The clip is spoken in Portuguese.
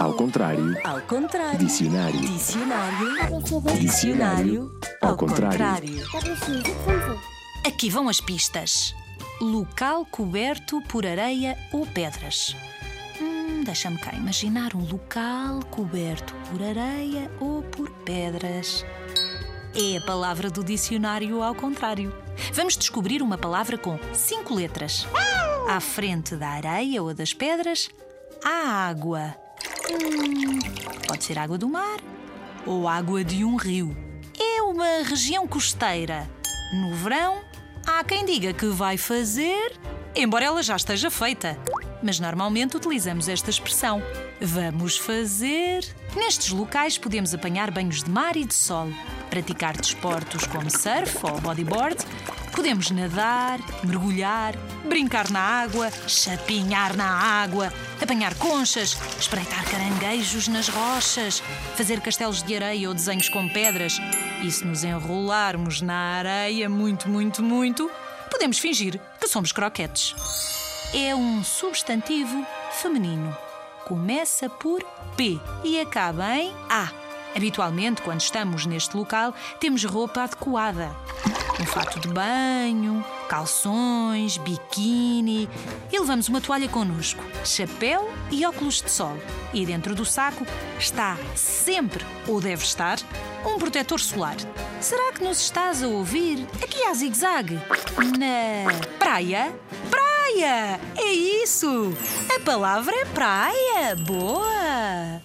Ao contrário. Ao contrário. Dicionário. Dicionário. Dicionário. Ao contrário. Aqui vão as pistas. Local coberto por areia ou pedras. Hum, Deixa-me cá imaginar um local coberto por areia ou por pedras. É a palavra do dicionário ao contrário. Vamos descobrir uma palavra com cinco letras. À frente da areia ou das pedras, há água. Hum, pode ser água do mar ou água de um rio. É uma região costeira. No verão, há quem diga que vai fazer, embora ela já esteja feita. Mas normalmente utilizamos esta expressão. Vamos fazer. Nestes locais podemos apanhar banhos de mar e de sol, praticar desportos como surf ou bodyboard, podemos nadar, mergulhar, brincar na água, chapinhar na água, apanhar conchas, espreitar caranguejos nas rochas, fazer castelos de areia ou desenhos com pedras. E se nos enrolarmos na areia muito, muito, muito, podemos fingir que somos croquetes. É um substantivo feminino. Começa por P e acaba em A. Habitualmente, quando estamos neste local, temos roupa adequada. Um fato de banho, calções, biquíni e levamos uma toalha connosco, chapéu e óculos de sol. E dentro do saco está sempre, ou deve estar, um protetor solar. Será que nos estás a ouvir aqui à zigue-zague? Na praia? Praia! É isso! A palavra é praia! Boa!